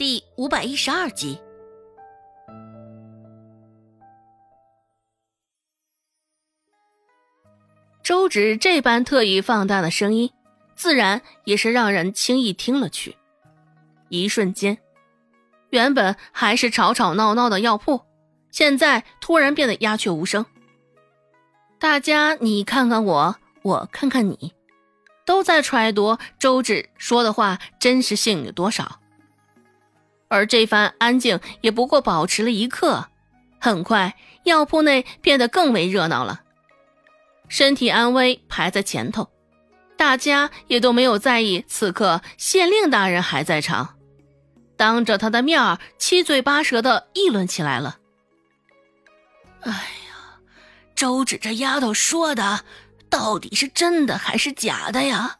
第五百一十二集。周芷这般特意放大的声音，自然也是让人轻易听了去。一瞬间，原本还是吵吵闹闹的药铺，现在突然变得鸦雀无声。大家你看看我，我看看你，都在揣度周芷说的话真实性有多少。而这番安静也不过保持了一刻，很快药铺内变得更为热闹了。身体安危排在前头，大家也都没有在意。此刻县令大人还在场，当着他的面七嘴八舌的议论起来了。哎呀，周芷这丫头说的，到底是真的还是假的呀？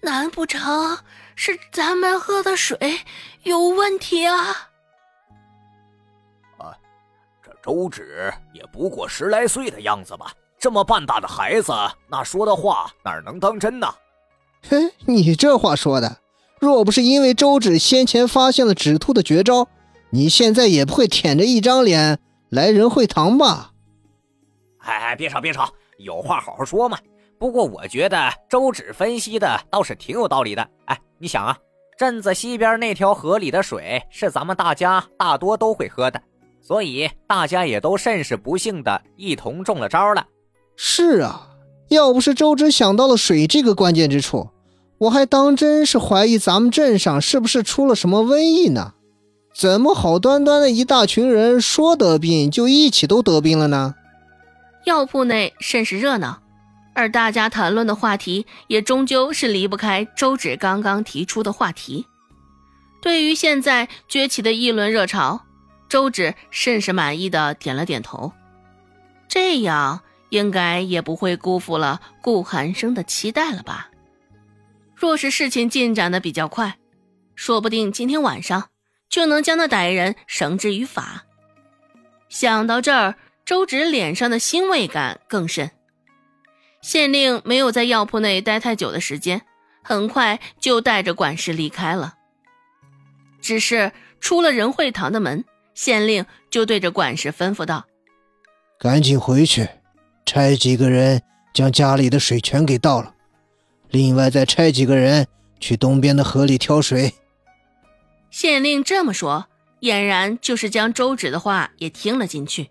难不成是咱们喝的水有问题啊？啊，这周芷也不过十来岁的样子吧。这么半大的孩子，那说的话哪能当真呢？哼，你这话说的，若不是因为周芷先前发现了止吐的绝招，你现在也不会舔着一张脸来仁惠堂吧？哎哎，别吵别吵，有话好好说嘛。不过我觉得周芷分析的倒是挺有道理的。哎，你想啊，镇子西边那条河里的水是咱们大家大多都会喝的，所以大家也都甚是不幸的一同中了招了。是啊，要不是周芷想到了水这个关键之处，我还当真是怀疑咱们镇上是不是出了什么瘟疫呢？怎么好端端的一大群人说得病就一起都得病了呢？药铺内甚是热闹，而大家谈论的话题也终究是离不开周芷刚刚提出的话题。对于现在崛起的议论热潮，周芷甚是满意的点了点头。这样。应该也不会辜负了顾寒生的期待了吧？若是事情进展的比较快，说不定今天晚上就能将那歹人绳之于法。想到这儿，周芷脸上的欣慰感更甚。县令没有在药铺内待太久的时间，很快就带着管事离开了。只是出了仁惠堂的门，县令就对着管事吩咐道：“赶紧回去。”差几个人将家里的水全给倒了，另外再差几个人去东边的河里挑水。县令这么说，俨然就是将周芷的话也听了进去，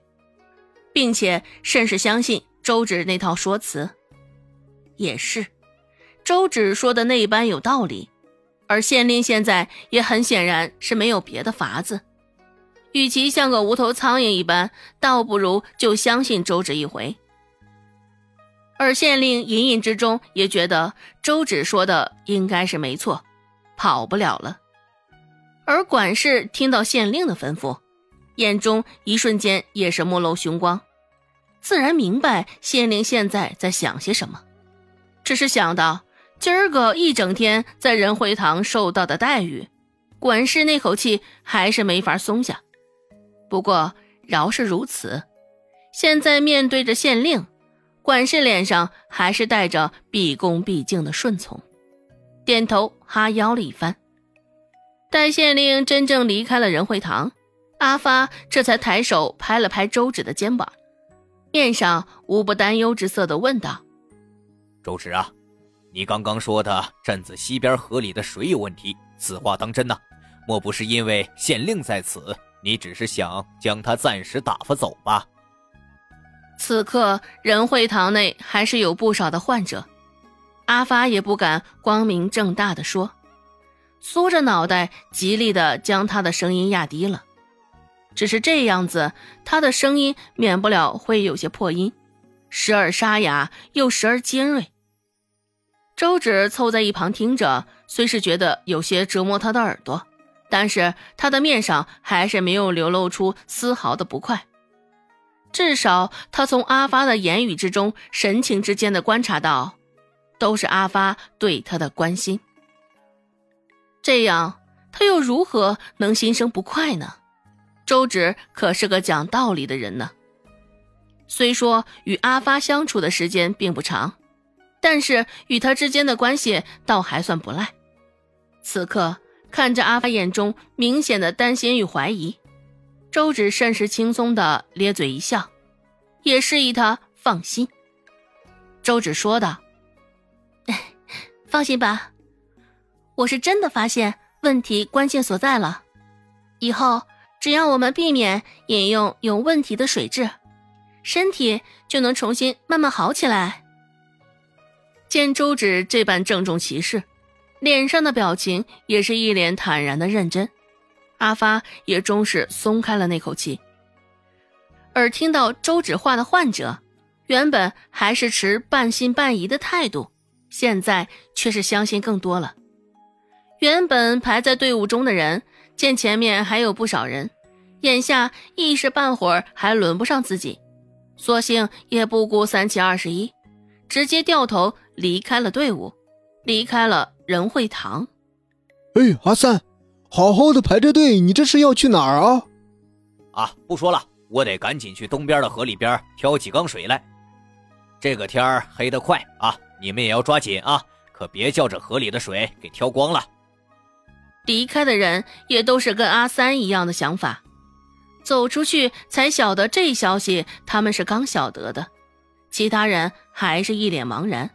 并且甚是相信周芷那套说辞。也是，周芷说的那般有道理，而县令现在也很显然是没有别的法子，与其像个无头苍蝇一般，倒不如就相信周芷一回。而县令隐隐之中也觉得周芷说的应该是没错，跑不了了。而管事听到县令的吩咐，眼中一瞬间也是目露凶光，自然明白县令现在在想些什么。只是想到今儿个一整天在仁惠堂受到的待遇，管事那口气还是没法松下。不过饶是如此，现在面对着县令。管事脸上还是带着毕恭毕敬的顺从，点头哈腰了一番。待县令真正离开了仁惠堂，阿发这才抬手拍了拍周芷的肩膀，面上无不担忧之色的问道：“周芷啊，你刚刚说的镇子西边河里的水有问题，此话当真呐？莫不是因为县令在此，你只是想将他暂时打发走吧？”此刻仁惠堂内还是有不少的患者，阿发也不敢光明正大的说，缩着脑袋，极力的将他的声音压低了。只是这样子，他的声音免不了会有些破音，时而沙哑，又时而尖锐。周芷凑在一旁听着，虽是觉得有些折磨他的耳朵，但是他的面上还是没有流露出丝毫的不快。至少，他从阿发的言语之中、神情之间的观察到，都是阿发对他的关心。这样，他又如何能心生不快呢？周芷可是个讲道理的人呢。虽说与阿发相处的时间并不长，但是与他之间的关系倒还算不赖。此刻看着阿发眼中明显的担心与怀疑，周芷甚是轻松的咧嘴一笑，也示意他放心。周芷说道：“放心吧，我是真的发现问题关键所在了。以后只要我们避免饮用有问题的水质，身体就能重新慢慢好起来。”见周芷这般郑重其事，脸上的表情也是一脸坦然的认真，阿发也终是松开了那口气。而听到周芷话的患者，原本还是持半信半疑的态度，现在却是相信更多了。原本排在队伍中的人，见前面还有不少人，眼下一时半会儿还轮不上自己，索性也不顾三七二十一，直接掉头。离开了队伍，离开了仁惠堂。哎，阿三，好好的排着队，你这是要去哪儿啊？啊，不说了，我得赶紧去东边的河里边挑几缸水来。这个天儿黑得快啊，你们也要抓紧啊，可别叫这河里的水给挑光了。离开的人也都是跟阿三一样的想法，走出去才晓得这消息，他们是刚晓得的，其他人还是一脸茫然。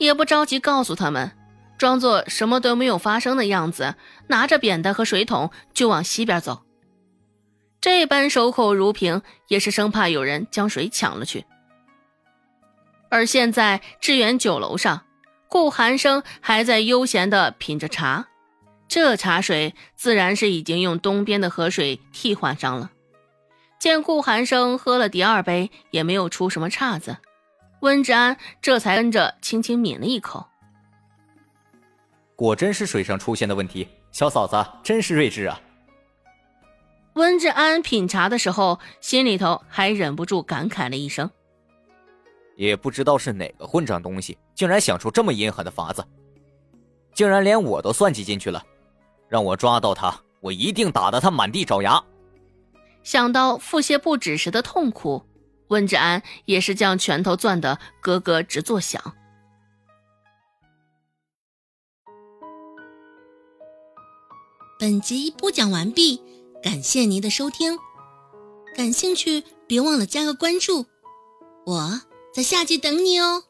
也不着急告诉他们，装作什么都没有发生的样子，拿着扁担和水桶就往西边走。这般守口如瓶，也是生怕有人将水抢了去。而现在致远酒楼上，顾寒生还在悠闲地品着茶，这茶水自然是已经用东边的河水替换上了。见顾寒生喝了第二杯，也没有出什么岔子。温志安这才跟着轻轻抿了一口，果真是水上出现的问题。小嫂子真是睿智啊！温志安品茶的时候，心里头还忍不住感慨了一声。也不知道是哪个混账东西，竟然想出这么阴狠的法子，竟然连我都算计进去了。让我抓到他，我一定打得他满地找牙。想到腹泻不止时的痛苦。温志安也是将拳头攥得咯咯直作响。本集播讲完毕，感谢您的收听。感兴趣别忘了加个关注，我在下集等你哦。